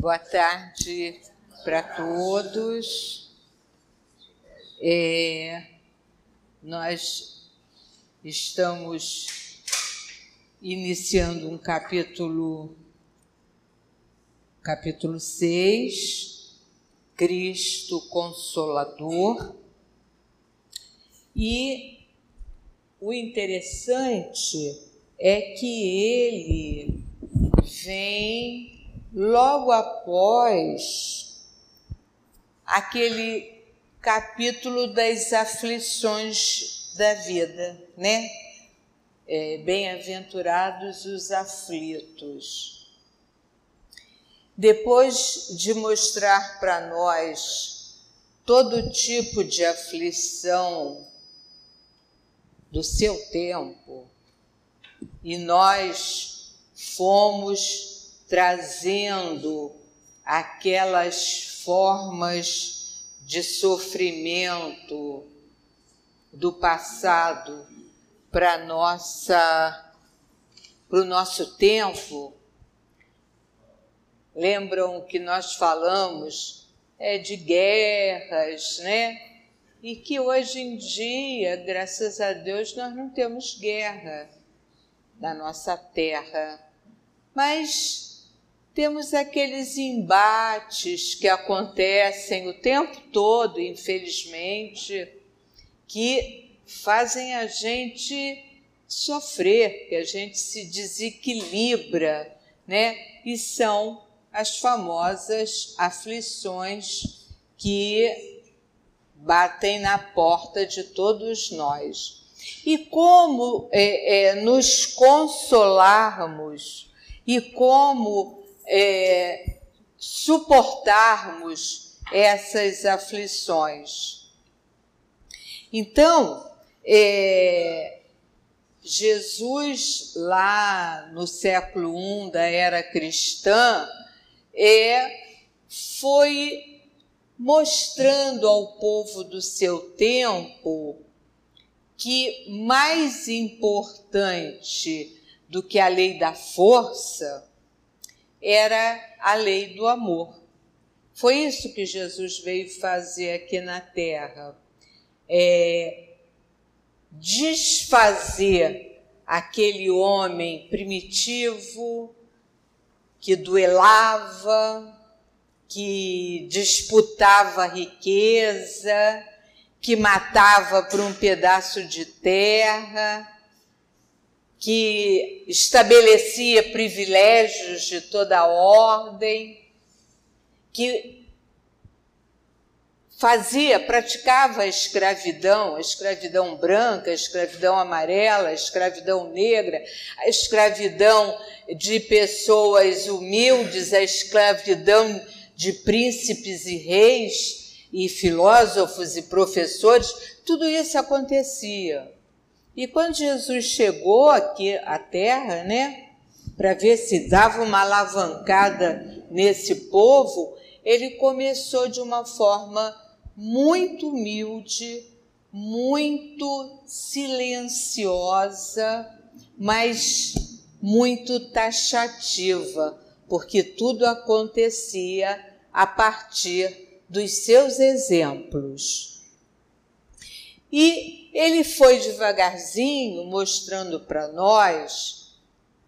Boa tarde para todos. É, nós estamos iniciando um capítulo, capítulo 6, Cristo Consolador. E o interessante é que ele vem logo após aquele capítulo das aflições da vida, né? É, Bem-aventurados os aflitos. Depois de mostrar para nós todo tipo de aflição do seu tempo, e nós fomos trazendo aquelas formas de sofrimento do passado para nossa para o nosso tempo. Lembram que nós falamos é, de guerras, né? E que hoje em dia, graças a Deus, nós não temos guerra na nossa terra. Mas temos aqueles embates que acontecem o tempo todo, infelizmente, que fazem a gente sofrer, que a gente se desequilibra, né? E são as famosas aflições que batem na porta de todos nós. E como é, é, nos consolarmos e como é, suportarmos essas aflições. Então, é, Jesus, lá no século I da era cristã, é, foi mostrando ao povo do seu tempo que mais importante do que a lei da força era a lei do amor. Foi isso que Jesus veio fazer aqui na terra. É, desfazer aquele homem primitivo que duelava, que disputava riqueza, que matava por um pedaço de terra, que estabelecia privilégios de toda ordem, que fazia, praticava a escravidão, a escravidão branca, a escravidão amarela, a escravidão negra, a escravidão de pessoas humildes, a escravidão de príncipes e reis e filósofos e professores, tudo isso acontecia. E quando Jesus chegou aqui à terra, né, para ver se dava uma alavancada nesse povo, ele começou de uma forma muito humilde, muito silenciosa, mas muito taxativa, porque tudo acontecia a partir dos seus exemplos. E ele foi devagarzinho mostrando para nós,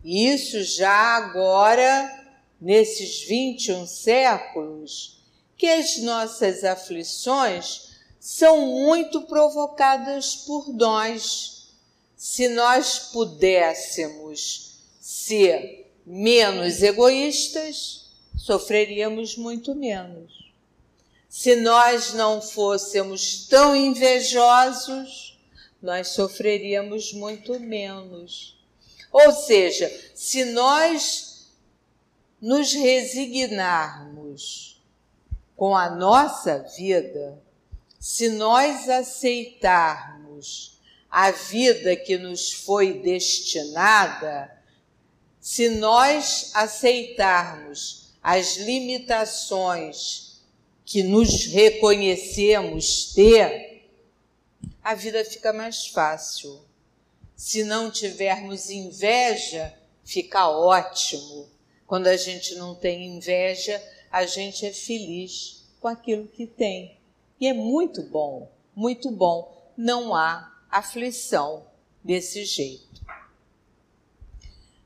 isso já agora, nesses 21 séculos, que as nossas aflições são muito provocadas por nós. Se nós pudéssemos ser menos egoístas, sofreríamos muito menos. Se nós não fôssemos tão invejosos, nós sofreríamos muito menos. Ou seja, se nós nos resignarmos com a nossa vida, se nós aceitarmos a vida que nos foi destinada, se nós aceitarmos as limitações que nos reconhecemos ter, a vida fica mais fácil. Se não tivermos inveja, fica ótimo. Quando a gente não tem inveja, a gente é feliz com aquilo que tem. E é muito bom, muito bom. Não há aflição desse jeito.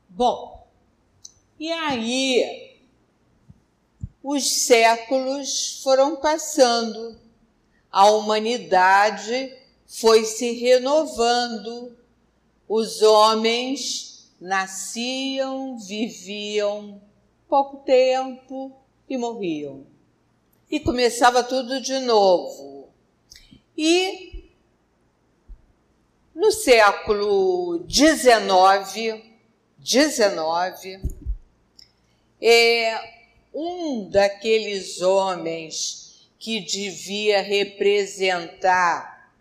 Bom, e aí os séculos foram passando, a humanidade foi se renovando, os homens nasciam, viviam pouco tempo e morriam. E começava tudo de novo. E no século XIX, 19, é um daqueles homens que devia representar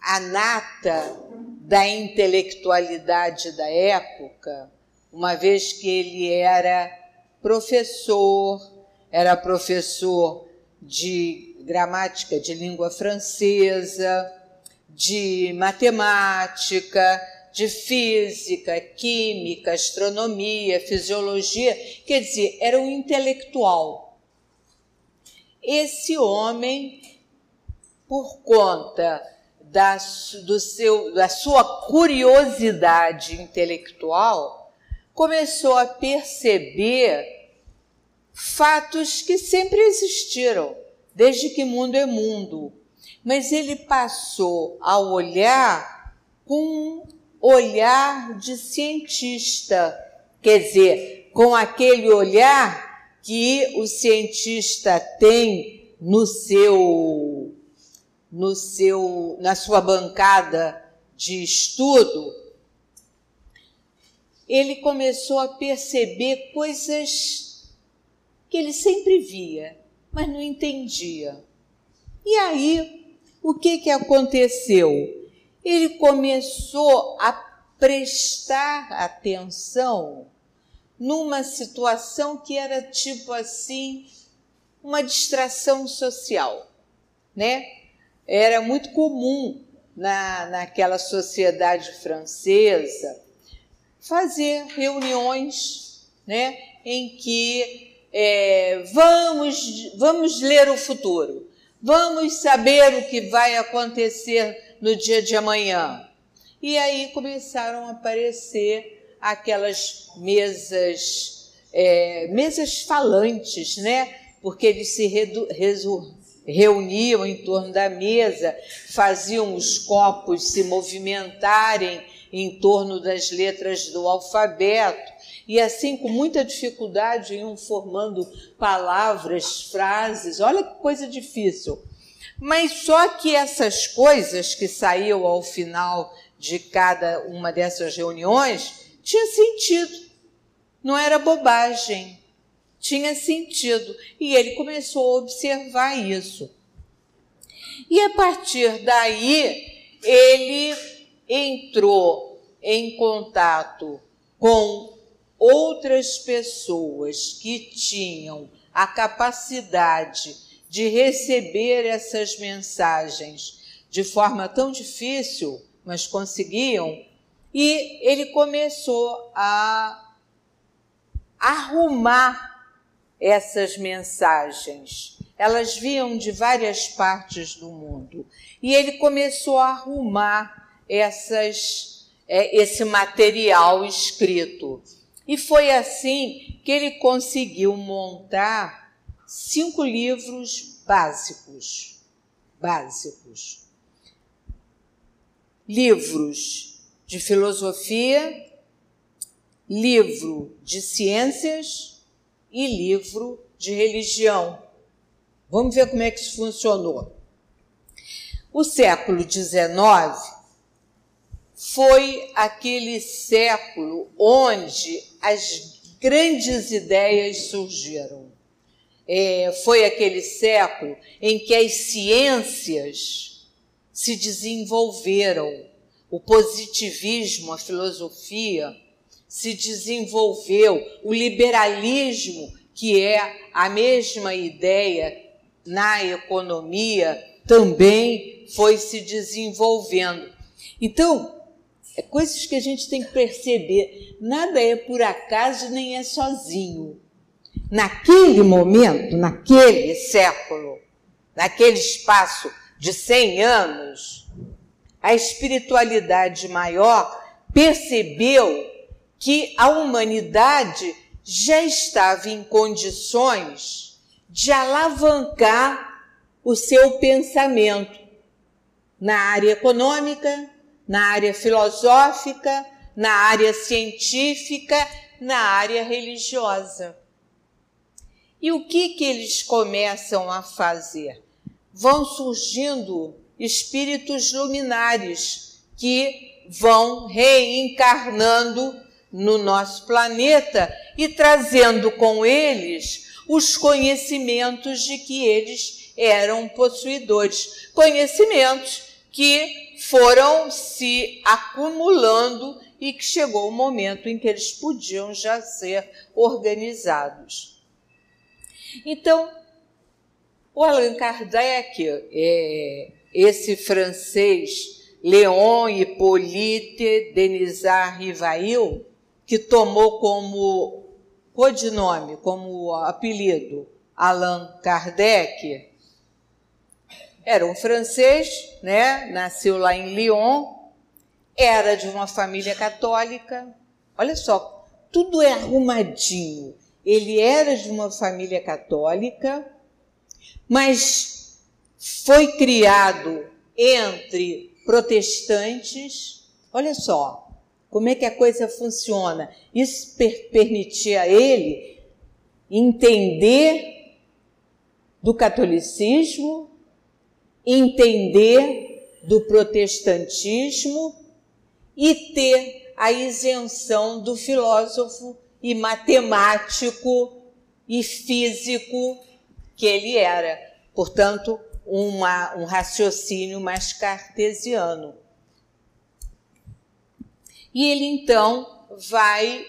a nata da intelectualidade da época, uma vez que ele era professor, era professor de gramática de língua francesa, de matemática, de física, química, astronomia, fisiologia, quer dizer, era um intelectual. Esse homem, por conta da, do seu, da sua curiosidade intelectual, começou a perceber fatos que sempre existiram, desde que mundo é mundo. Mas ele passou a olhar com olhar de cientista, quer dizer, com aquele olhar que o cientista tem no seu no seu na sua bancada de estudo, ele começou a perceber coisas que ele sempre via, mas não entendia. E aí, o que que aconteceu? Ele começou a prestar atenção numa situação que era tipo assim, uma distração social, né? Era muito comum na, naquela sociedade francesa fazer reuniões, né? Em que é, vamos, vamos ler o futuro, vamos saber o que vai acontecer no dia de amanhã. E aí começaram a aparecer aquelas mesas, é, mesas falantes, né? Porque eles se reuniam em torno da mesa, faziam os copos se movimentarem em torno das letras do alfabeto, e assim, com muita dificuldade, iam formando palavras, frases. Olha que coisa difícil. Mas só que essas coisas que saíam ao final de cada uma dessas reuniões tinha sentido. Não era bobagem. Tinha sentido. E ele começou a observar isso. E a partir daí, ele entrou em contato com outras pessoas que tinham a capacidade de receber essas mensagens de forma tão difícil, mas conseguiam, e ele começou a arrumar essas mensagens. Elas vinham de várias partes do mundo. E ele começou a arrumar essas, é, esse material escrito. E foi assim que ele conseguiu montar cinco livros básicos. Básicos. Livros de filosofia, livro de ciências e livro de religião. Vamos ver como é que isso funcionou. O século XIX foi aquele século onde as grandes ideias surgiram é, foi aquele século em que as ciências se desenvolveram, o positivismo, a filosofia se desenvolveu, o liberalismo, que é a mesma ideia na economia, também foi se desenvolvendo. Então, é coisas que a gente tem que perceber. Nada é por acaso nem é sozinho. Naquele momento, naquele século, naquele espaço de 100 anos, a espiritualidade maior percebeu que a humanidade já estava em condições de alavancar o seu pensamento na área econômica, na área filosófica, na área científica, na área religiosa. E o que que eles começam a fazer? Vão surgindo espíritos luminares que vão reencarnando no nosso planeta e trazendo com eles os conhecimentos de que eles eram possuidores. Conhecimentos que foram se acumulando e que chegou o momento em que eles podiam já ser organizados. Então, o Allan Kardec, é, esse francês Léon Hippolyte Denisard Rivail, que tomou como codinome, como apelido, Allan Kardec, era um francês, né? Nasceu lá em Lyon, era de uma família católica. Olha só, tudo é arrumadinho. Ele era de uma família católica, mas foi criado entre protestantes. Olha só, como é que a coisa funciona. Isso per permitia a ele entender do catolicismo, entender do protestantismo e ter a isenção do filósofo e matemático e físico que ele era. Portanto, uma, um raciocínio mais cartesiano. E ele então vai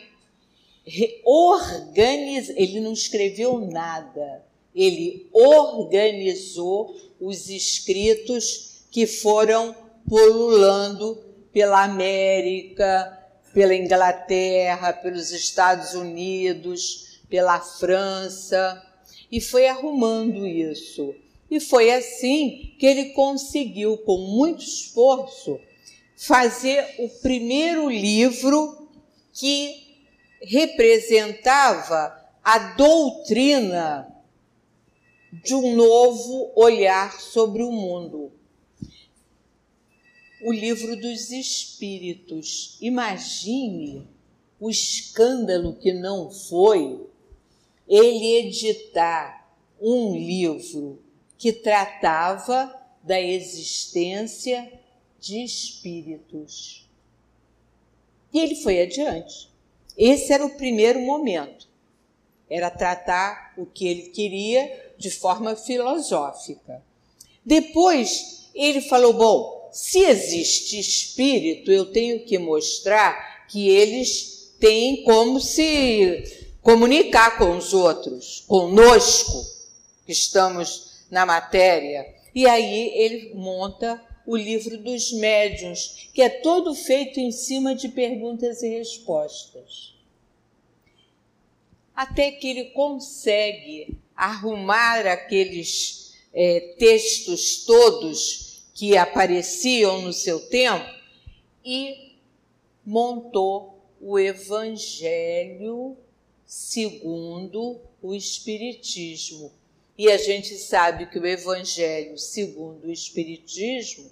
organizar, ele não escreveu nada, ele organizou os escritos que foram pululando pela América, pela Inglaterra, pelos Estados Unidos, pela França, e foi arrumando isso. E foi assim que ele conseguiu, com muito esforço, fazer o primeiro livro que representava a doutrina de um novo olhar sobre o mundo. O livro dos Espíritos. Imagine o escândalo que não foi ele editar um livro que tratava da existência de espíritos. E ele foi adiante. Esse era o primeiro momento. Era tratar o que ele queria de forma filosófica. Depois, ele falou: bom, se existe espírito, eu tenho que mostrar que eles têm como se comunicar com os outros, conosco, que estamos na matéria. E aí ele monta o livro dos médiuns, que é todo feito em cima de perguntas e respostas. Até que ele consegue arrumar aqueles é, textos todos que apareciam no seu tempo e montou o Evangelho segundo o Espiritismo. E a gente sabe que o Evangelho segundo o Espiritismo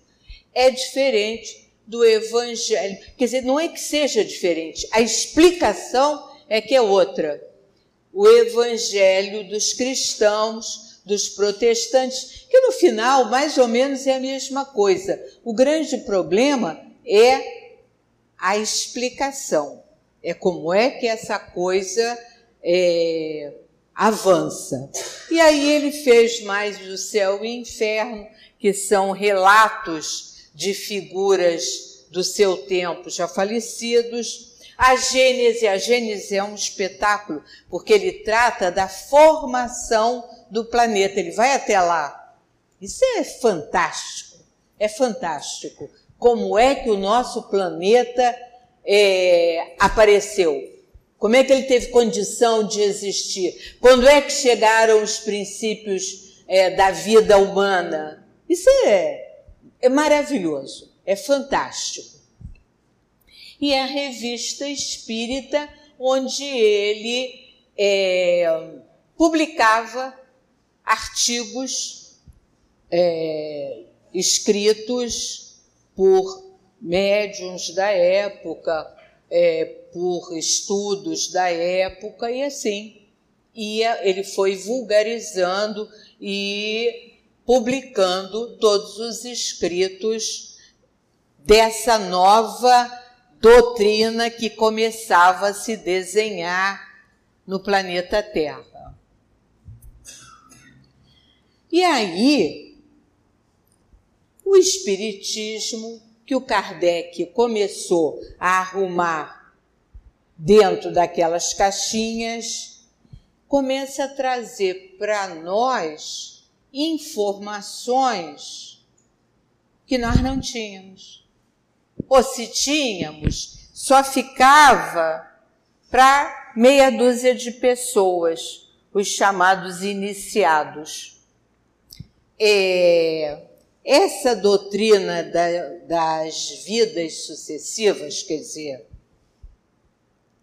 é diferente do Evangelho. Quer dizer, não é que seja diferente, a explicação é que é outra. O Evangelho dos cristãos, dos protestantes, que no final mais ou menos é a mesma coisa. O grande problema é a explicação. É como é que essa coisa é, avança. E aí ele fez mais do céu e inferno, que são relatos de figuras do seu tempo já falecidos. A Gênese, a Gênese é um espetáculo, porque ele trata da formação do planeta, ele vai até lá. Isso é fantástico, é fantástico. Como é que o nosso planeta é, apareceu? Como é que ele teve condição de existir? Quando é que chegaram os princípios é, da vida humana? Isso é, é maravilhoso, é fantástico. E a revista espírita, onde ele é, publicava artigos é, escritos por médiums da época, é, por estudos da época e assim ia, ele foi vulgarizando e publicando todos os escritos dessa nova doutrina que começava a se desenhar no planeta Terra. E aí, o Espiritismo que o Kardec começou a arrumar dentro daquelas caixinhas, começa a trazer para nós informações que nós não tínhamos. Ou se tínhamos, só ficava para meia dúzia de pessoas, os chamados iniciados. É, essa doutrina da, das vidas sucessivas, quer dizer,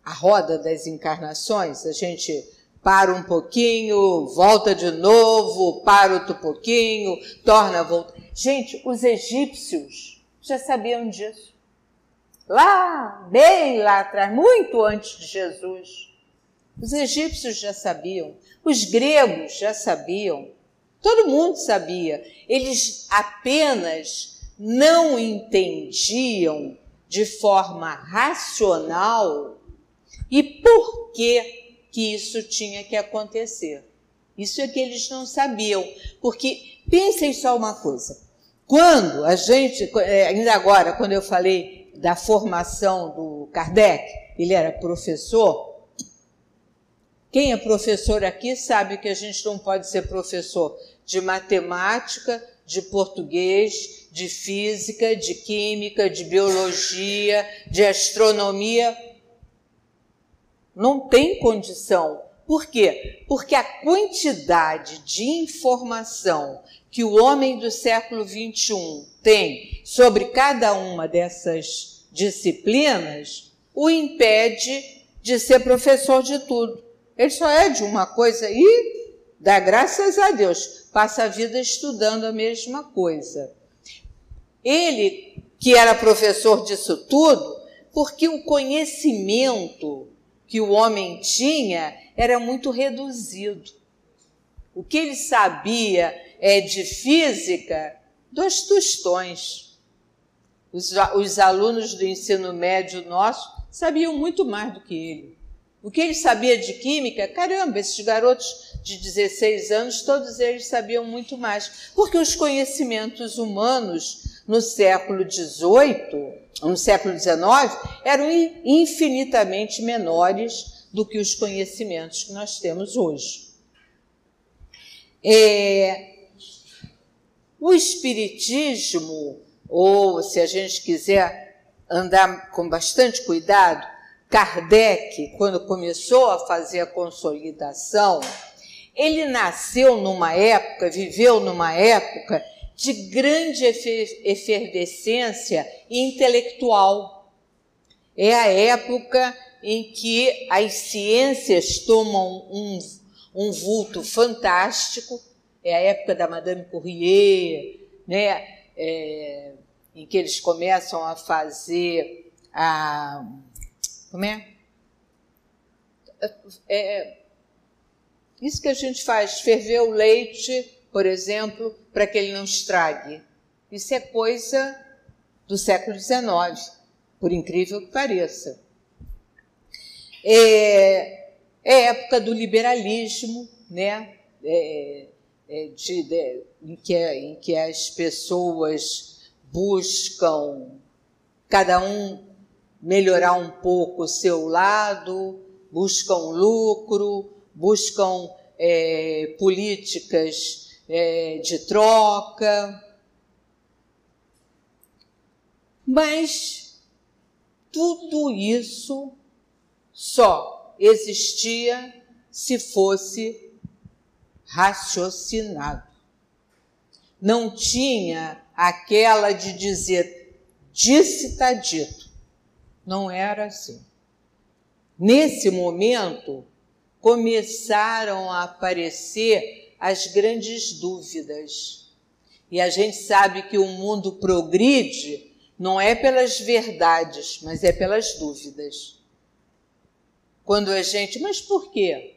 a roda das encarnações, a gente para um pouquinho, volta de novo, para outro pouquinho, torna a voltar. Gente, os egípcios já sabiam disso. Lá, bem lá atrás, muito antes de Jesus. Os egípcios já sabiam, os gregos já sabiam. Todo mundo sabia. Eles apenas não entendiam de forma racional e por que que isso tinha que acontecer. Isso é que eles não sabiam, porque pensem só uma coisa. Quando a gente, é, ainda agora, quando eu falei da formação do Kardec, ele era professor, quem é professor aqui sabe que a gente não pode ser professor de matemática, de português, de física, de química, de biologia, de astronomia. Não tem condição. Por quê? Porque a quantidade de informação que o homem do século XXI tem sobre cada uma dessas disciplinas o impede de ser professor de tudo. Ele só é de uma coisa e dá graças a Deus, passa a vida estudando a mesma coisa. Ele, que era professor disso tudo, porque o conhecimento que o homem tinha era muito reduzido. O que ele sabia é de física, dois tostões. Os, os alunos do ensino médio nosso sabiam muito mais do que ele. O que ele sabia de química, caramba, esses garotos de 16 anos, todos eles sabiam muito mais, porque os conhecimentos humanos no século XVIII, no século XIX, eram infinitamente menores do que os conhecimentos que nós temos hoje. É, o Espiritismo, ou se a gente quiser andar com bastante cuidado, Kardec, quando começou a fazer a consolidação, ele nasceu numa época, viveu numa época de grande efervescência intelectual. É a época em que as ciências tomam um, um vulto fantástico, é a época da Madame Courrier, né? É, em que eles começam a fazer a como é? é? Isso que a gente faz, ferver o leite, por exemplo, para que ele não estrague. Isso é coisa do século XIX, por incrível que pareça. É, é época do liberalismo, né? É, é de, de, em, que, em que as pessoas buscam, cada um melhorar um pouco o seu lado, buscam lucro, buscam é, políticas é, de troca. Mas tudo isso só existia se fosse raciocinado. Não tinha aquela de dizer, disse está dito. Não era assim. Nesse momento, começaram a aparecer as grandes dúvidas. E a gente sabe que o mundo progride não é pelas verdades, mas é pelas dúvidas. Quando a gente, mas por quê?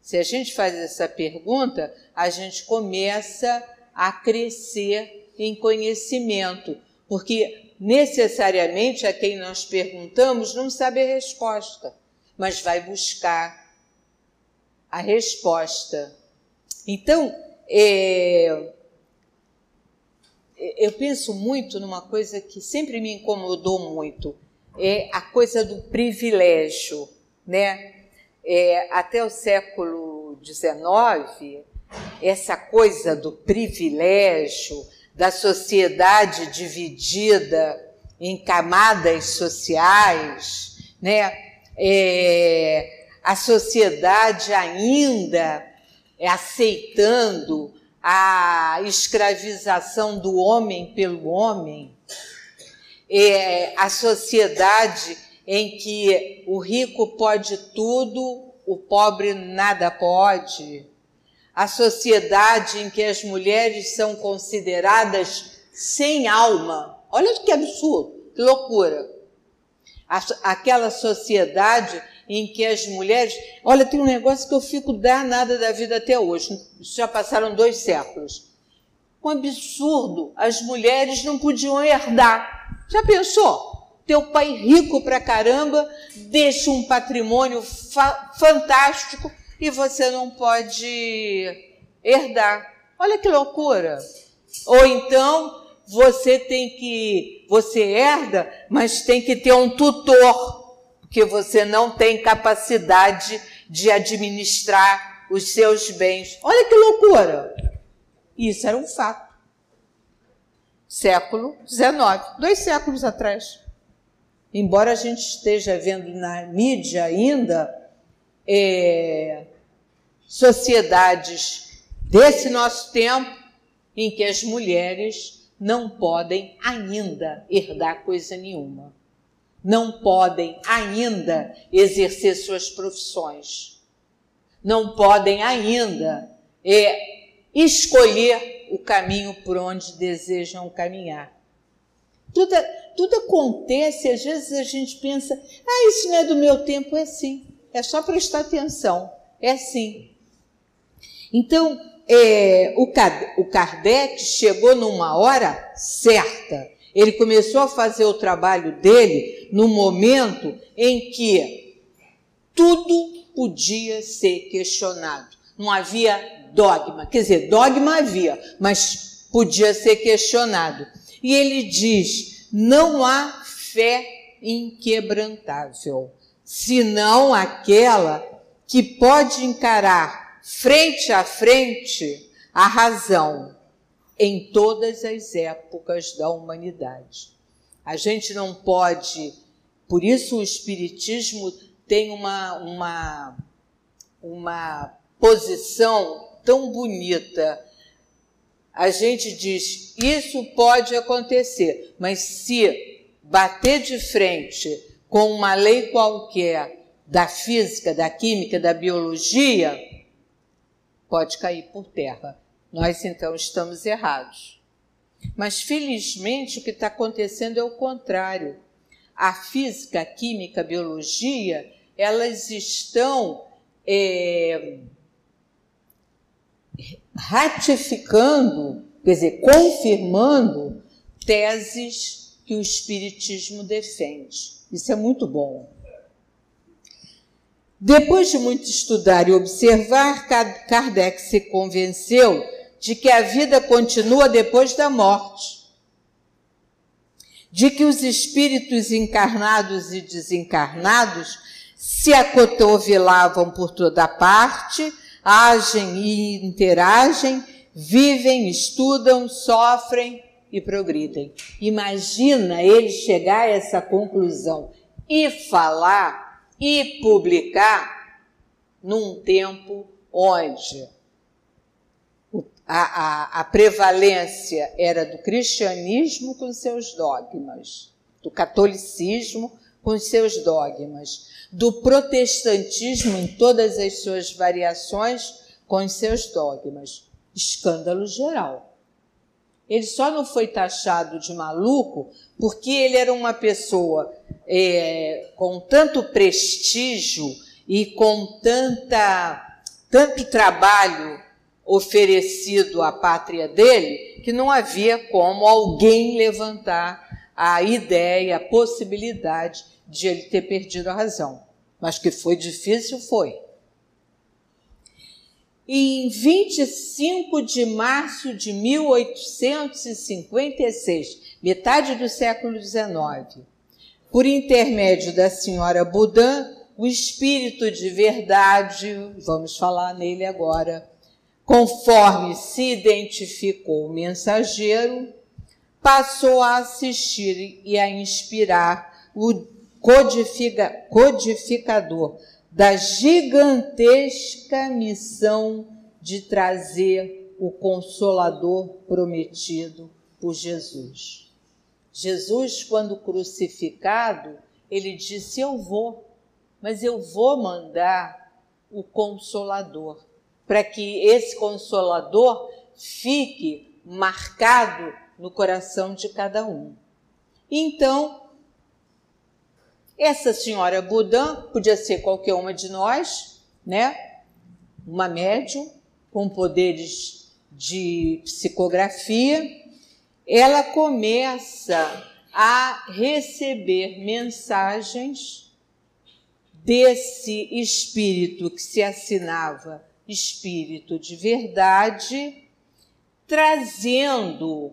Se a gente faz essa pergunta, a gente começa a crescer em conhecimento, porque necessariamente a quem nós perguntamos não sabe a resposta, mas vai buscar a resposta. Então, é, eu penso muito numa coisa que sempre me incomodou muito, é a coisa do privilégio, né? É, até o século XIX, essa coisa do privilégio, da sociedade dividida em camadas sociais, né? É, a sociedade ainda aceitando a escravização do homem pelo homem, é, a sociedade em que o rico pode tudo, o pobre nada pode, a sociedade em que as mulheres são consideradas sem alma. Olha que absurdo, que loucura. Aquela sociedade em que as mulheres. Olha, tem um negócio que eu fico danada da vida até hoje. Já passaram dois séculos. Um absurdo. As mulheres não podiam herdar. Já pensou? Teu pai rico pra caramba deixa um patrimônio fa fantástico e você não pode herdar. Olha que loucura. Ou então você tem que, você herda, mas tem que ter um tutor porque você não tem capacidade de administrar os seus bens. Olha que loucura! Isso era um fato. Século XIX, dois séculos atrás. Embora a gente esteja vendo na mídia ainda é, sociedades desse nosso tempo em que as mulheres não podem ainda herdar coisa nenhuma não podem ainda exercer suas profissões, não podem ainda é, escolher o caminho por onde desejam caminhar. Tudo, tudo acontece, às vezes a gente pensa, ah, isso não é do meu tempo, é sim, é só prestar atenção, é sim. Então, é, o Kardec chegou numa hora certa ele começou a fazer o trabalho dele no momento em que tudo podia ser questionado. Não havia dogma. Quer dizer, dogma havia, mas podia ser questionado. E ele diz: não há fé inquebrantável, senão aquela que pode encarar frente a frente a razão em todas as épocas da humanidade. A gente não pode, por isso o Espiritismo tem uma, uma, uma posição tão bonita. A gente diz, isso pode acontecer, mas se bater de frente com uma lei qualquer da física, da química, da biologia, pode cair por terra. Nós então estamos errados. Mas felizmente o que está acontecendo é o contrário. A física, a química, a biologia, elas estão é, ratificando, quer dizer, confirmando teses que o Espiritismo defende. Isso é muito bom. Depois de muito estudar e observar, Kardec se convenceu de que a vida continua depois da morte, de que os espíritos encarnados e desencarnados se acotovelavam por toda parte, agem e interagem, vivem, estudam, sofrem e progridem. Imagina ele chegar a essa conclusão e falar e publicar num tempo onde a, a, a prevalência era do cristianismo com seus dogmas, do catolicismo com seus dogmas, do protestantismo em todas as suas variações com seus dogmas. Escândalo geral. Ele só não foi taxado de maluco porque ele era uma pessoa é, com tanto prestígio e com tanta, tanto trabalho oferecido à pátria dele que não havia como alguém levantar a ideia, a possibilidade de ele ter perdido a razão. Mas que foi difícil, foi. Em 25 de março de 1856, metade do século XIX, por intermédio da senhora Boudin, o espírito de verdade, vamos falar nele agora, conforme se identificou o mensageiro, passou a assistir e a inspirar o codifica, codificador da gigantesca missão de trazer o consolador prometido por Jesus. Jesus, quando crucificado, ele disse: Eu vou, mas eu vou mandar o consolador para que esse consolador fique marcado no coração de cada um. Então, essa senhora Budan podia ser qualquer uma de nós, né? Uma médium com poderes de psicografia. Ela começa a receber mensagens desse espírito que se assinava espírito de verdade, trazendo,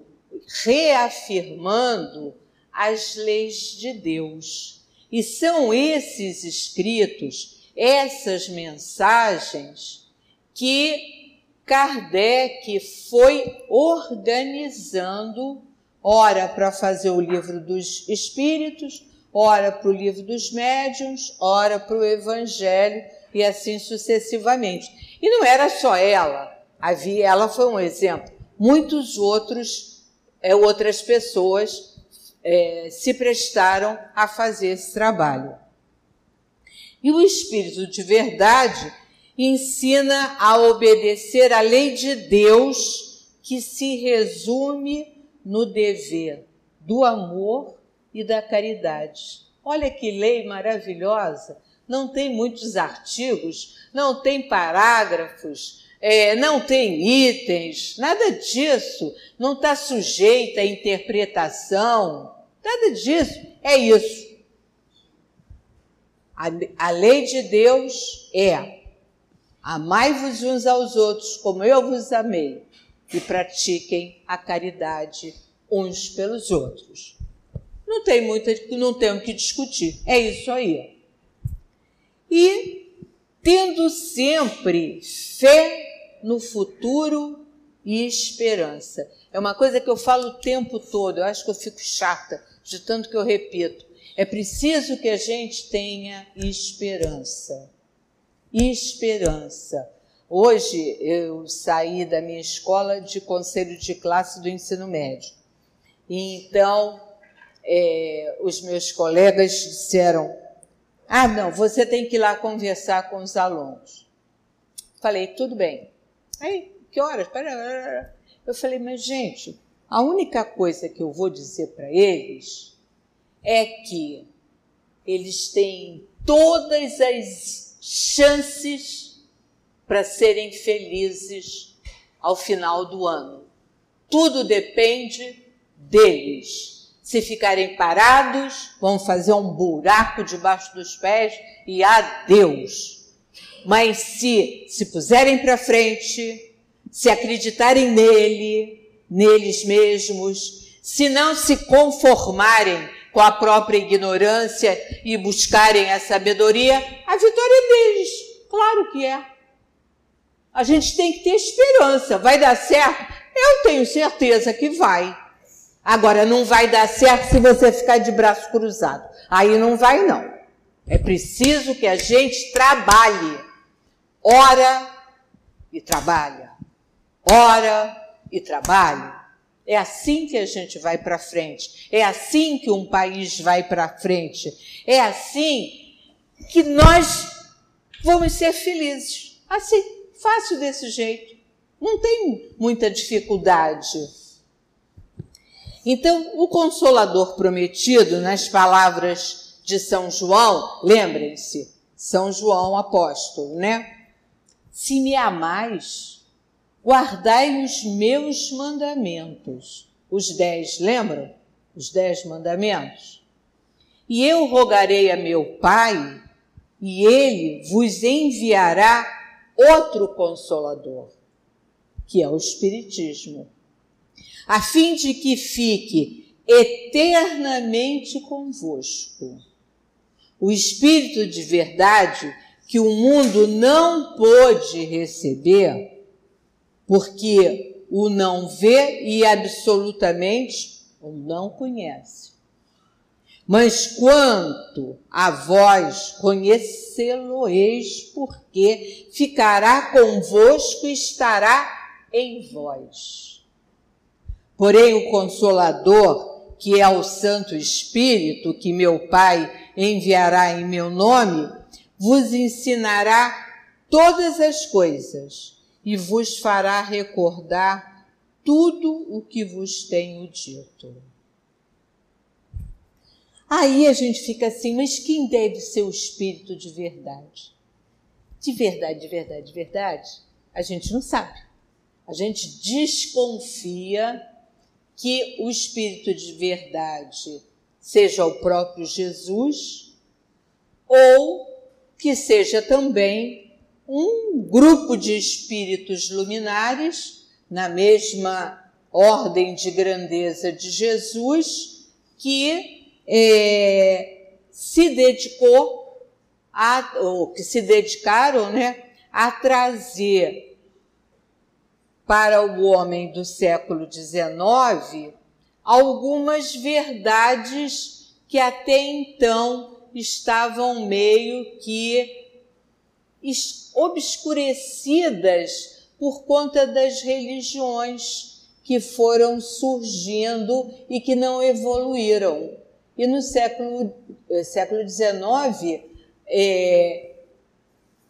reafirmando as leis de Deus. E são esses escritos, essas mensagens, que Kardec foi organizando, ora para fazer o livro dos Espíritos, ora para o livro dos Médiuns, ora para o Evangelho e assim sucessivamente. E não era só ela, havia, ela foi um exemplo. Muitos outros, é, outras pessoas é, se prestaram a fazer esse trabalho. E o Espírito de verdade ensina a obedecer à lei de Deus, que se resume no dever do amor e da caridade. Olha que lei maravilhosa! Não tem muitos artigos, não tem parágrafos, é, não tem itens, nada disso. Não está sujeita à interpretação, nada disso. É isso. A, a lei de Deus é: amai-vos uns aos outros como eu vos amei, e pratiquem a caridade uns pelos outros. Não tem muito, não tem o que discutir. É isso aí e tendo sempre fé no futuro e esperança. É uma coisa que eu falo o tempo todo, eu acho que eu fico chata de tanto que eu repito. É preciso que a gente tenha esperança. Esperança. Hoje eu saí da minha escola de conselho de classe do ensino médio. E então é, os meus colegas disseram: ah, não, você tem que ir lá conversar com os alunos. Falei, tudo bem. Aí, que horas? Eu falei, mas gente, a única coisa que eu vou dizer para eles é que eles têm todas as chances para serem felizes ao final do ano. Tudo depende deles. Se ficarem parados, vão fazer um buraco debaixo dos pés e adeus. Mas se se puserem para frente, se acreditarem nele, neles mesmos, se não se conformarem com a própria ignorância e buscarem a sabedoria, a vitória é deles. Claro que é. A gente tem que ter esperança. Vai dar certo? Eu tenho certeza que vai. Agora, não vai dar certo se você ficar de braço cruzado. Aí não vai, não. É preciso que a gente trabalhe. Ora e trabalha. Ora e trabalha. É assim que a gente vai para frente. É assim que um país vai para frente. É assim que nós vamos ser felizes. Assim, fácil desse jeito. Não tem muita dificuldade. Então, o Consolador prometido, nas palavras de São João, lembrem-se, São João apóstolo, né? Se me amais, guardai os meus mandamentos. Os dez, lembram? Os dez mandamentos. E eu rogarei a meu Pai, e ele vos enviará outro consolador, que é o Espiritismo, a fim de que fique eternamente convosco. O Espírito de verdade que o mundo não pôde receber, porque o não vê e absolutamente o não conhece. Mas quanto a vós conhecê-lo-eis, porque ficará convosco e estará em vós. Porém, o Consolador, que é o Santo Espírito, que meu Pai enviará em meu nome, vos ensinará todas as coisas e vos fará recordar tudo o que vos tenho dito. Aí a gente fica assim, mas quem deve ser o espírito de verdade? De verdade, de verdade, de verdade? A gente não sabe. A gente desconfia que o espírito de verdade seja o próprio Jesus ou que seja também um grupo de espíritos luminares, na mesma ordem de grandeza de Jesus, que é, se dedicou a, ou que se dedicaram, né, a trazer para o homem do século XIX algumas verdades que até então estavam meio que obscurecidas por conta das religiões que foram surgindo e que não evoluíram. E no século, eh, século XIX, é,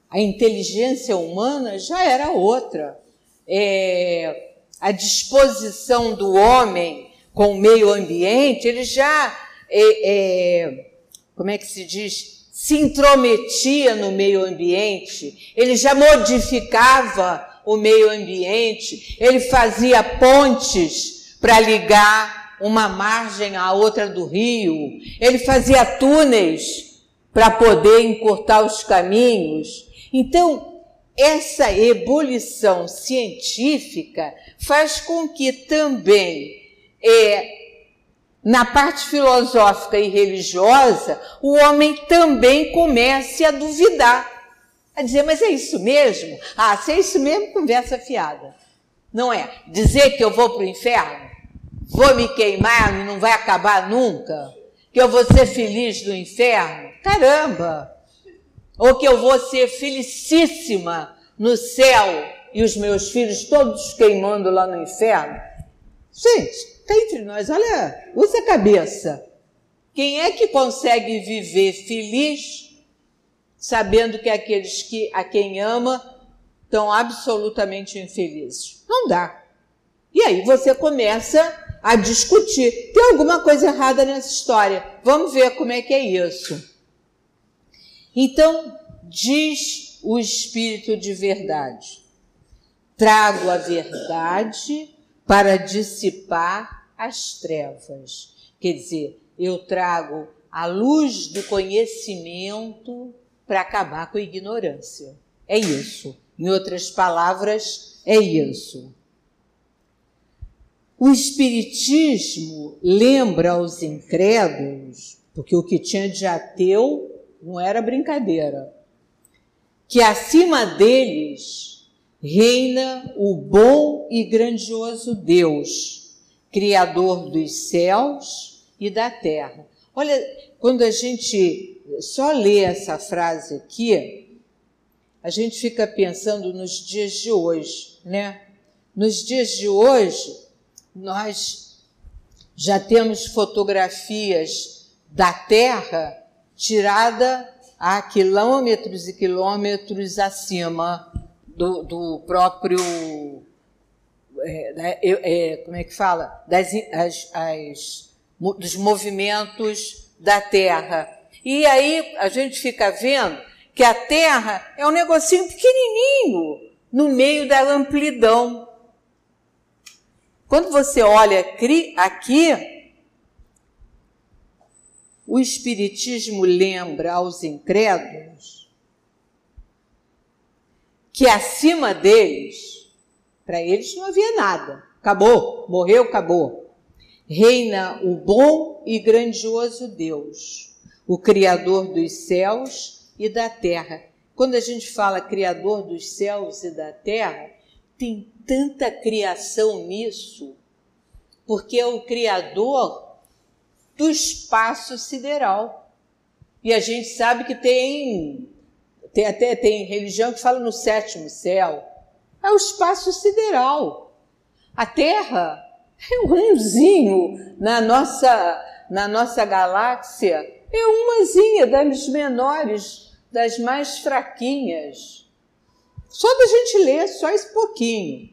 a inteligência humana já era outra. É, a disposição do homem com o meio ambiente, ele já é, como é que se diz, se intrometia no meio ambiente, ele já modificava o meio ambiente, ele fazia pontes para ligar uma margem à outra do rio, ele fazia túneis para poder encurtar os caminhos. Então, essa ebulição científica faz com que também é, na parte filosófica e religiosa, o homem também comece a duvidar, a dizer, mas é isso mesmo? Ah, se é isso mesmo, conversa fiada. Não é? Dizer que eu vou para o inferno, vou me queimar não vai acabar nunca, que eu vou ser feliz no inferno, caramba! Ou que eu vou ser felicíssima no céu e os meus filhos todos queimando lá no inferno. Gente, cá entre nós, olha, usa a cabeça. Quem é que consegue viver feliz sabendo que aqueles que a quem ama estão absolutamente infelizes? Não dá. E aí você começa a discutir. Tem alguma coisa errada nessa história? Vamos ver como é que é isso. Então, diz o Espírito de verdade: trago a verdade para dissipar as trevas. Quer dizer, eu trago a luz do conhecimento para acabar com a ignorância. É isso. Em outras palavras, é isso. O Espiritismo lembra aos incrédulos, porque o que tinha de ateu não era brincadeira, que acima deles reina o bom e grandioso Deus, Criador dos céus e da terra. Olha, quando a gente só ler essa frase aqui, a gente fica pensando nos dias de hoje, né? Nos dias de hoje, nós já temos fotografias da Terra tirada a quilômetros e quilômetros acima do, do próprio. É, é, como é que fala? Das, as, as, dos movimentos da Terra. E aí a gente fica vendo que a Terra é um negocinho pequenininho no meio da amplidão. Quando você olha aqui, o Espiritismo lembra aos incrédulos que acima deles, para eles não havia nada. Acabou, morreu, acabou. Reina o bom e grandioso Deus, o Criador dos céus e da terra. Quando a gente fala Criador dos céus e da terra, tem tanta criação nisso, porque é o Criador do espaço sideral. E a gente sabe que tem tem até tem religião que fala no sétimo céu. É o espaço sideral. A Terra é um umzinho na nossa na nossa galáxia, é umazinha das menores, das mais fraquinhas. Só da gente ler, só esse pouquinho.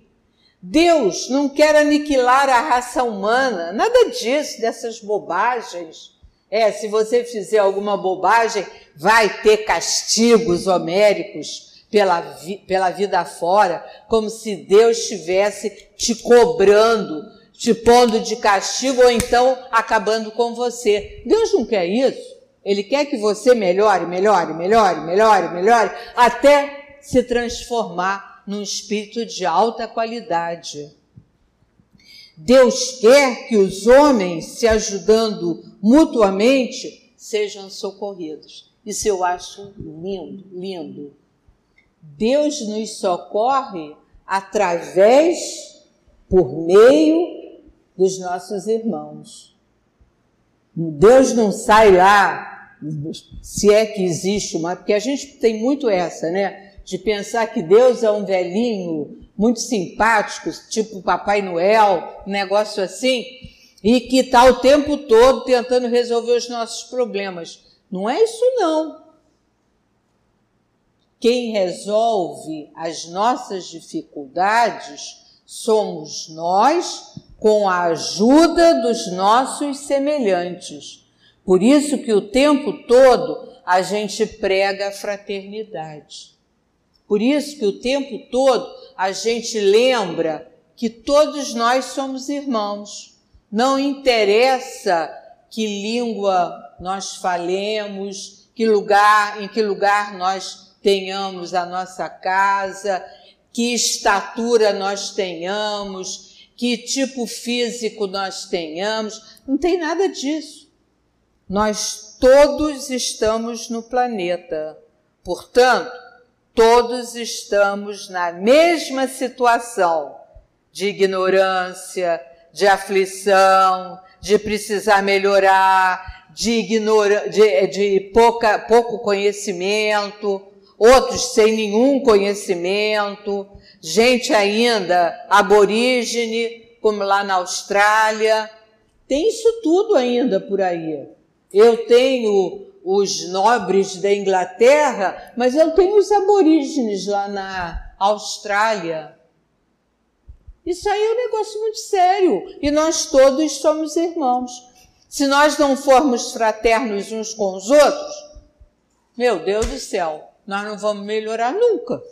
Deus não quer aniquilar a raça humana, nada disso, dessas bobagens. É, se você fizer alguma bobagem, vai ter castigos homéricos pela, vi, pela vida fora, como se Deus estivesse te cobrando, te pondo de castigo ou então acabando com você. Deus não quer isso. Ele quer que você melhore, melhore, melhore, melhore, melhore, até se transformar num espírito de alta qualidade. Deus quer que os homens, se ajudando mutuamente, sejam socorridos. Isso eu acho lindo, lindo. Deus nos socorre através, por meio dos nossos irmãos. Deus não sai lá, se é que existe uma, porque a gente tem muito essa, né? De pensar que Deus é um velhinho muito simpáticos, tipo Papai Noel, um negócio assim, e que está o tempo todo tentando resolver os nossos problemas. Não é isso, não. Quem resolve as nossas dificuldades somos nós, com a ajuda dos nossos semelhantes. Por isso que o tempo todo a gente prega a fraternidade. Por isso que o tempo todo a gente lembra que todos nós somos irmãos. Não interessa que língua nós falemos, que lugar, em que lugar nós tenhamos a nossa casa, que estatura nós tenhamos, que tipo físico nós tenhamos, não tem nada disso. Nós todos estamos no planeta. Portanto, todos estamos na mesma situação de ignorância, de aflição, de precisar melhorar, de, ignora, de, de pouca, pouco conhecimento, outros sem nenhum conhecimento, gente ainda aborígene, como lá na Austrália. Tem isso tudo ainda por aí. Eu tenho os nobres da Inglaterra, mas eu tenho os aborígenes lá na Austrália. Isso aí é um negócio muito sério e nós todos somos irmãos. Se nós não formos fraternos uns com os outros, meu Deus do céu, nós não vamos melhorar nunca.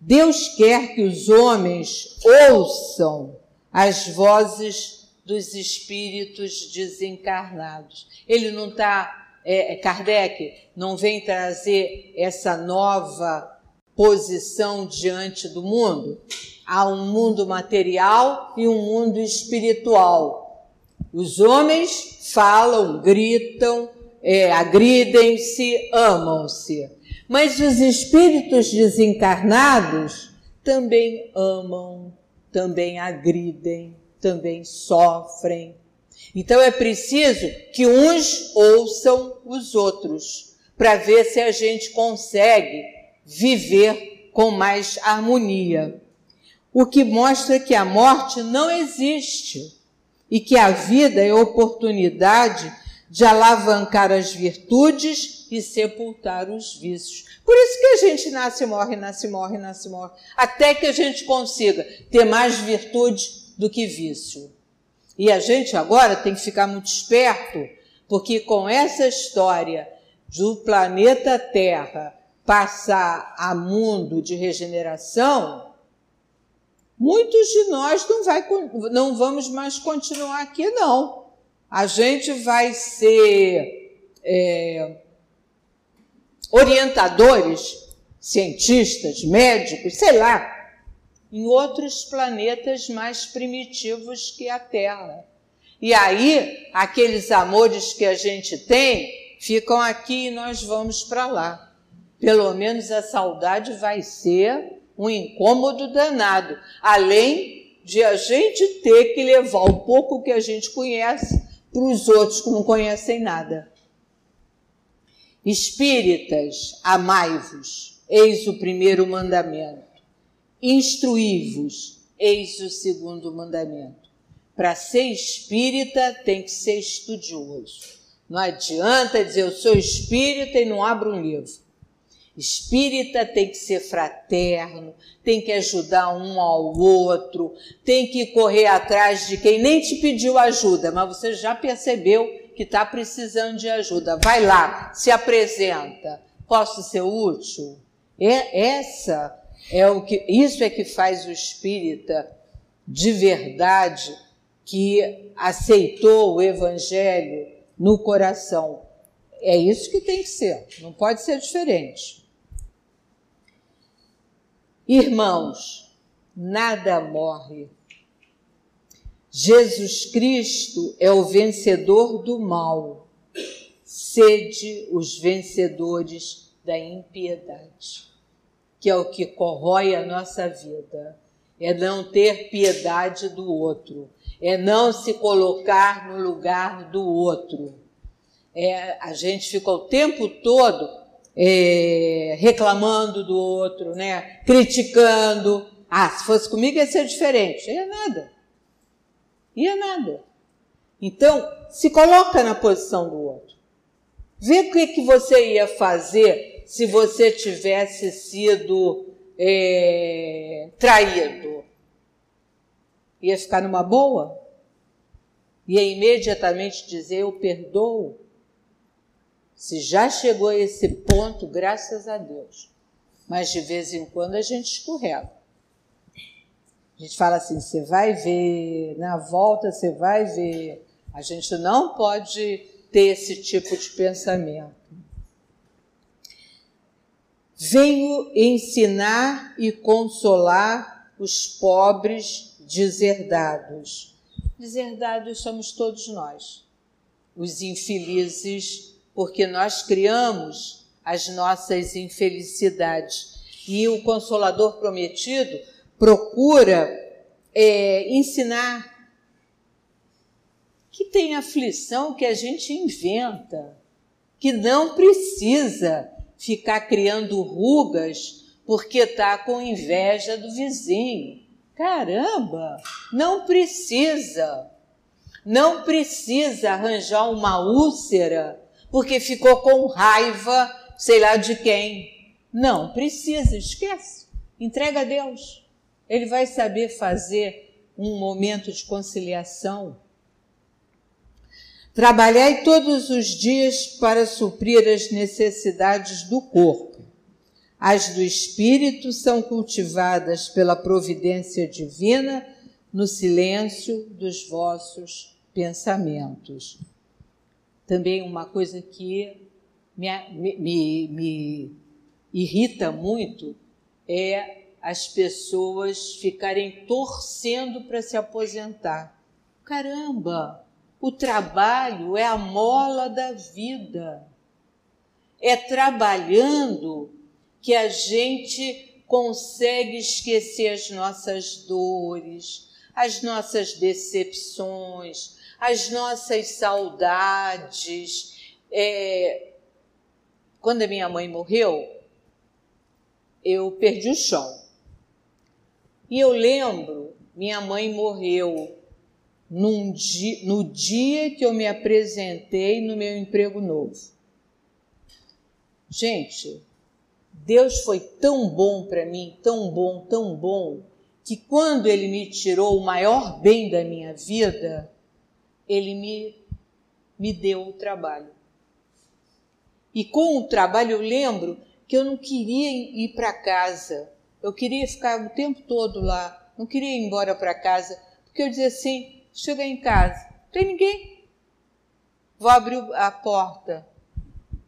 Deus quer que os homens ouçam as vozes dos espíritos desencarnados. Ele não está, é, é, Kardec não vem trazer essa nova posição diante do mundo. Há um mundo material e um mundo espiritual. Os homens falam, gritam, é, agridem-se, amam-se. Mas os espíritos desencarnados também amam, também agridem, também sofrem. Então é preciso que uns ouçam os outros, para ver se a gente consegue viver com mais harmonia. O que mostra que a morte não existe e que a vida é oportunidade de alavancar as virtudes e sepultar os vícios. Por isso que a gente nasce, morre, nasce, morre, nasce, morre, até que a gente consiga ter mais virtude do que vício. E a gente agora tem que ficar muito esperto, porque com essa história do planeta Terra passar a mundo de regeneração, muitos de nós não, vai, não vamos mais continuar aqui, não. A gente vai ser é, orientadores, cientistas, médicos, sei lá, em outros planetas mais primitivos que a Terra. E aí, aqueles amores que a gente tem ficam aqui e nós vamos para lá. Pelo menos a saudade vai ser um incômodo danado, além de a gente ter que levar o pouco que a gente conhece para os outros que não conhecem nada. Espíritas, amai-vos, eis o primeiro mandamento. Instruí-vos, eis o segundo mandamento. Para ser espírita tem que ser estudioso. Não adianta dizer eu sou espírita e não abro um livro. Espírita tem que ser fraterno, tem que ajudar um ao outro, tem que correr atrás de quem nem te pediu ajuda, mas você já percebeu que está precisando de ajuda. Vai lá, se apresenta. Posso ser útil? É essa é o que, isso é que faz o espírita de verdade que aceitou o evangelho no coração. É isso que tem que ser, não pode ser diferente. Irmãos, nada morre. Jesus Cristo é o vencedor do mal. Sede os vencedores da impiedade que é o que corrói a nossa vida, é não ter piedade do outro, é não se colocar no lugar do outro. É, a gente fica o tempo todo é, reclamando do outro, né? criticando. Ah, se fosse comigo ia ser diferente. Ia nada. Ia nada. Então, se coloca na posição do outro. Vê o que, que você ia fazer se você tivesse sido é, traído? Ia ficar numa boa? Ia imediatamente dizer: Eu perdoo? Se já chegou a esse ponto, graças a Deus. Mas de vez em quando a gente escorrega. A gente fala assim: você vai ver, na volta você vai ver. A gente não pode ter esse tipo de pensamento. Venho ensinar e consolar os pobres deserdados. Deserdados somos todos nós, os infelizes, porque nós criamos as nossas infelicidades. E o Consolador Prometido procura é, ensinar que tem aflição que a gente inventa, que não precisa ficar criando rugas porque está com inveja do vizinho. Caramba, não precisa. Não precisa arranjar uma úlcera porque ficou com raiva, sei lá de quem. Não precisa, esquece. Entrega a Deus. Ele vai saber fazer um momento de conciliação Trabalhai todos os dias para suprir as necessidades do corpo. As do espírito são cultivadas pela providência divina no silêncio dos vossos pensamentos. Também uma coisa que me, me, me irrita muito é as pessoas ficarem torcendo para se aposentar. Caramba! O trabalho é a mola da vida. É trabalhando que a gente consegue esquecer as nossas dores, as nossas decepções, as nossas saudades. É... Quando a minha mãe morreu, eu perdi o chão. E eu lembro, minha mãe morreu dia, no dia que eu me apresentei no meu emprego novo. Gente, Deus foi tão bom para mim, tão bom, tão bom, que quando Ele me tirou o maior bem da minha vida, Ele me, me deu o trabalho. E com o trabalho eu lembro que eu não queria ir para casa, eu queria ficar o tempo todo lá, não queria ir embora para casa, porque eu dizia assim: cheguei em casa, não tem ninguém. Vou abrir a porta,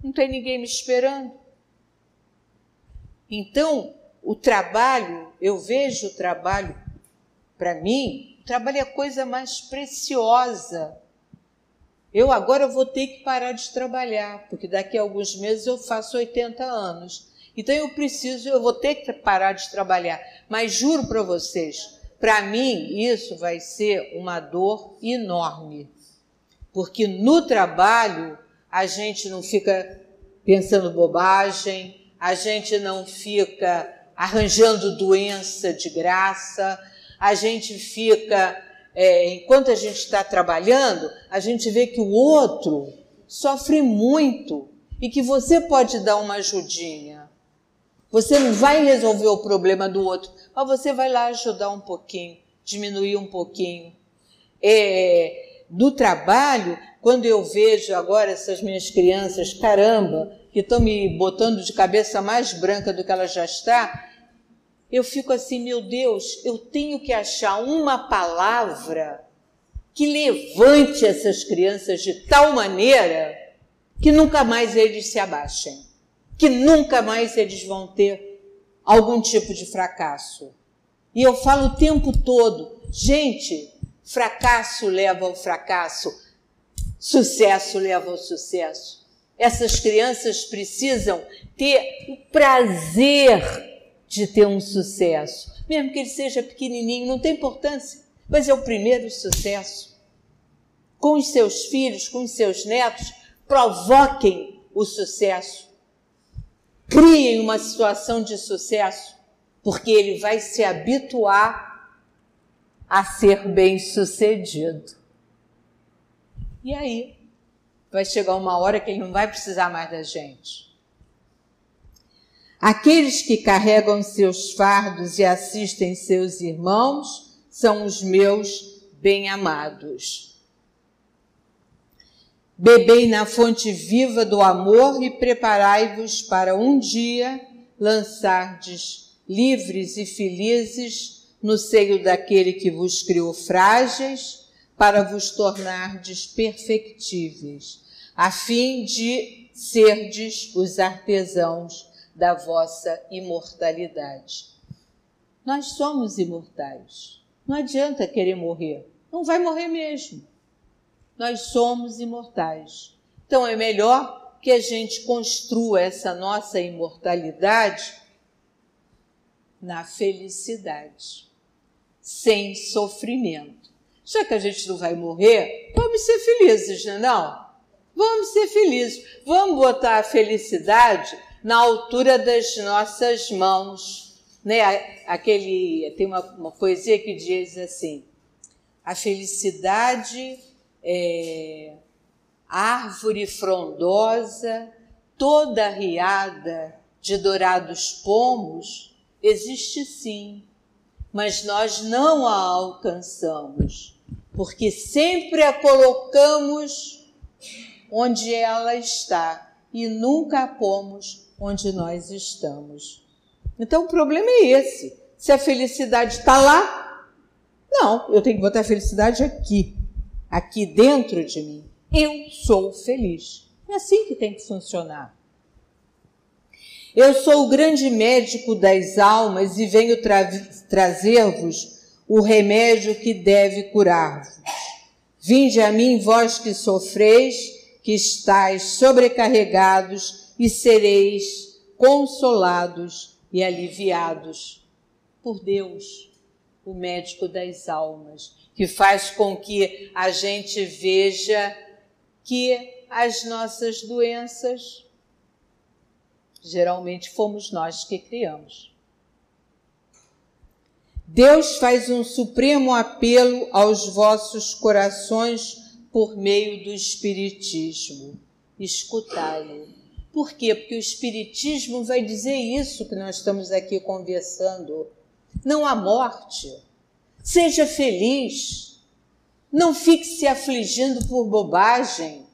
não tem ninguém me esperando. Então, o trabalho, eu vejo o trabalho, para mim, o trabalho é a coisa mais preciosa. Eu agora vou ter que parar de trabalhar, porque daqui a alguns meses eu faço 80 anos. Então eu preciso, eu vou ter que parar de trabalhar. Mas juro para vocês, para mim isso vai ser uma dor enorme. Porque no trabalho a gente não fica pensando bobagem, a gente não fica arranjando doença de graça, a gente fica, é, enquanto a gente está trabalhando, a gente vê que o outro sofre muito e que você pode dar uma ajudinha. Você não vai resolver o problema do outro, mas você vai lá ajudar um pouquinho, diminuir um pouquinho. É, do trabalho, quando eu vejo agora essas minhas crianças, caramba, que estão me botando de cabeça mais branca do que ela já está, eu fico assim, meu Deus, eu tenho que achar uma palavra que levante essas crianças de tal maneira que nunca mais eles se abaixem, que nunca mais eles vão ter algum tipo de fracasso. E eu falo o tempo todo, gente, fracasso leva ao fracasso, sucesso leva ao sucesso. Essas crianças precisam ter o prazer de ter um sucesso, mesmo que ele seja pequenininho, não tem importância, mas é o primeiro sucesso. Com os seus filhos, com os seus netos, provoquem o sucesso. Criem uma situação de sucesso, porque ele vai se habituar a ser bem-sucedido. E aí, vai chegar uma hora que ele não vai precisar mais da gente. Aqueles que carregam seus fardos e assistem seus irmãos são os meus bem-amados. Bebei na fonte viva do amor e preparai-vos para um dia lançardes livres e felizes no seio daquele que vos criou frágeis para vos tornardes perfectíveis a fim de serdes os artesãos da vossa imortalidade. Nós somos imortais. Não adianta querer morrer. Não vai morrer mesmo. Nós somos imortais. Então é melhor que a gente construa essa nossa imortalidade na felicidade, sem sofrimento. Já que a gente não vai morrer, vamos ser felizes, não é? Não? Vamos ser felizes. Vamos botar a felicidade na altura das nossas mãos. Né? Aquele, tem uma, uma poesia que diz assim: a felicidade é árvore frondosa, toda riada de dourados pomos, existe sim, mas nós não a alcançamos, porque sempre a colocamos onde ela está e nunca a pomos onde nós estamos. Então o problema é esse. Se a felicidade está lá, não, eu tenho que botar a felicidade aqui, aqui dentro de mim. Eu sou feliz. É assim que tem que funcionar. Eu sou o grande médico das almas e venho tra trazer-vos o remédio que deve curar-vos. Vinde a mim, vós que sofreis que estáis sobrecarregados e sereis consolados e aliviados por Deus. o médico das almas, que faz com que a gente veja que as nossas doenças geralmente fomos nós que criamos. Deus faz um supremo apelo aos vossos corações por meio do Espiritismo. Escutai-o. Por quê? Porque o Espiritismo vai dizer isso que nós estamos aqui conversando. Não há morte. Seja feliz. Não fique se afligindo por bobagem.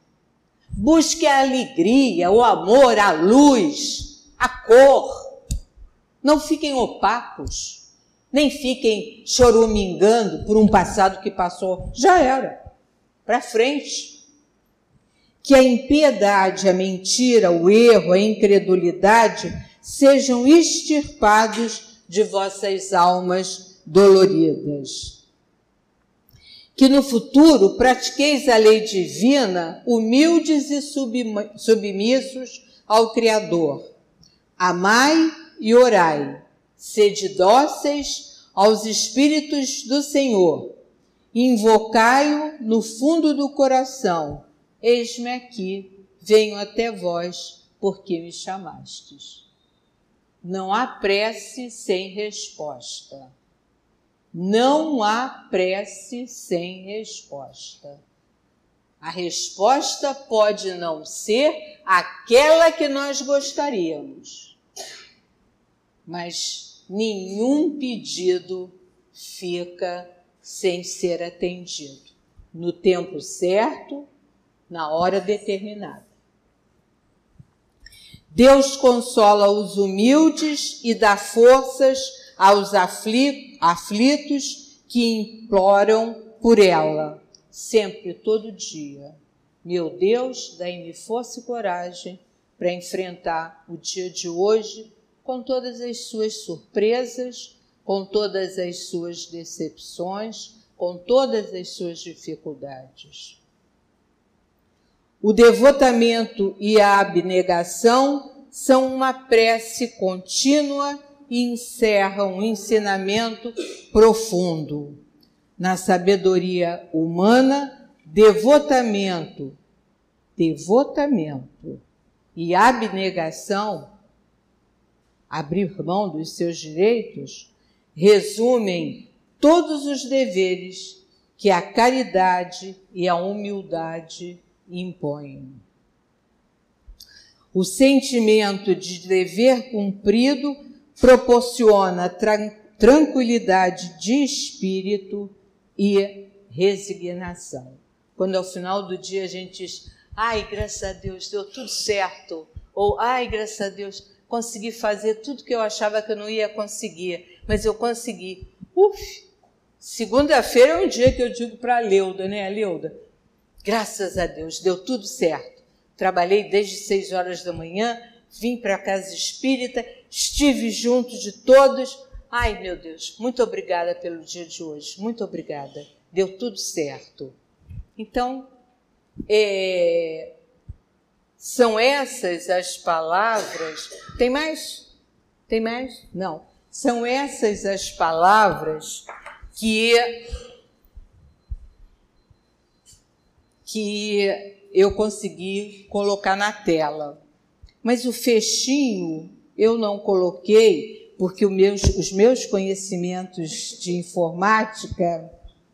Busque a alegria, o amor, a luz, a cor. Não fiquem opacos nem fiquem choramingando por um passado que passou. Já era. Para frente. Que a impiedade, a mentira, o erro, a incredulidade sejam extirpados de vossas almas doloridas. Que no futuro pratiqueis a lei divina, humildes e submissos ao Criador. Amai e orai sede dóceis aos Espíritos do Senhor, invocai-o no fundo do coração. Eis-me aqui, venho até vós, porque me chamastes. Não há prece sem resposta. Não há prece sem resposta. A resposta pode não ser aquela que nós gostaríamos, mas nenhum pedido fica sem ser atendido, no tempo certo, na hora determinada. Deus consola os humildes e dá forças aos aflitos que imploram por ela, sempre, todo dia. Meu Deus, dai-me força e coragem para enfrentar o dia de hoje com todas as suas surpresas, com todas as suas decepções, com todas as suas dificuldades. O devotamento e a abnegação são uma prece contínua e encerram um ensinamento profundo. Na sabedoria humana, devotamento, devotamento e abnegação abrir mão dos seus direitos, resumem todos os deveres que a caridade e a humildade impõem. O sentimento de dever cumprido proporciona tra tranquilidade de espírito e resignação. Quando ao final do dia a gente diz, ai, graças a Deus, deu tudo certo, ou ai, graças a Deus, consegui fazer tudo que eu achava que eu não ia conseguir, mas eu consegui. Uf! Segunda-feira é um dia que eu digo para a Leuda, né, Leuda? Graças a Deus, deu tudo certo. Trabalhei desde seis horas da manhã, vim para a casa espírita, estive junto de todos. Ai, meu Deus, muito obrigada pelo dia de hoje, muito obrigada. Deu tudo certo. Então, é, são essas as palavras. Tem mais? Tem mais? Não. São essas as palavras que que eu consegui colocar na tela. Mas o fechinho eu não coloquei porque meus, os meus conhecimentos de informática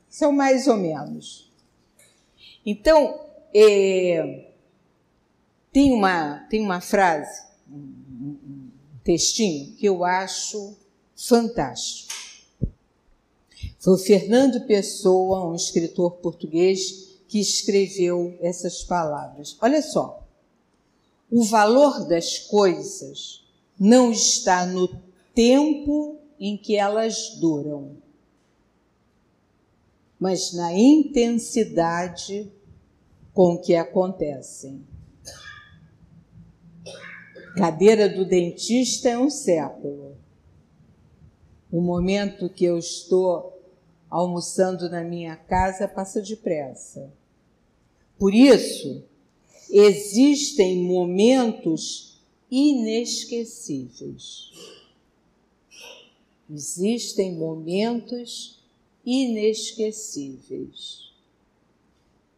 são mais ou menos. Então, é, tem uma, tem uma frase, um textinho, que eu acho fantástico. Foi o Fernando Pessoa, um escritor português, que escreveu essas palavras. Olha só. O valor das coisas não está no tempo em que elas duram, mas na intensidade com que acontecem. Cadeira do dentista é um século. O momento que eu estou almoçando na minha casa passa depressa. Por isso, existem momentos inesquecíveis. Existem momentos inesquecíveis,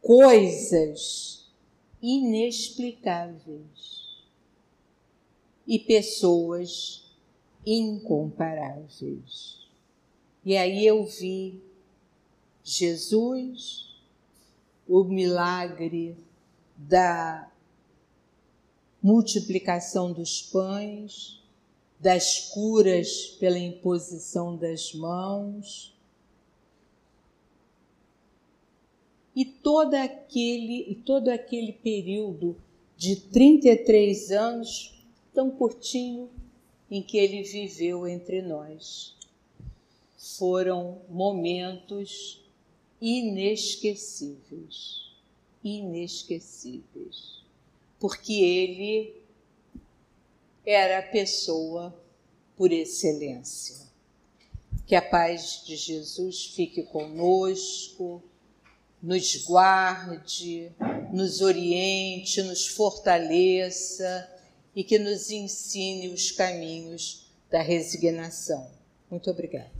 coisas inexplicáveis e pessoas incomparáveis. E aí eu vi Jesus, o milagre da multiplicação dos pães, das curas pela imposição das mãos. E todo aquele, e todo aquele período de 33 anos, tão curtinho, em que ele viveu entre nós. Foram momentos inesquecíveis, inesquecíveis, porque ele era a pessoa por excelência. Que a paz de Jesus fique conosco, nos guarde, nos oriente, nos fortaleça e que nos ensine os caminhos da resignação. Muito obrigada.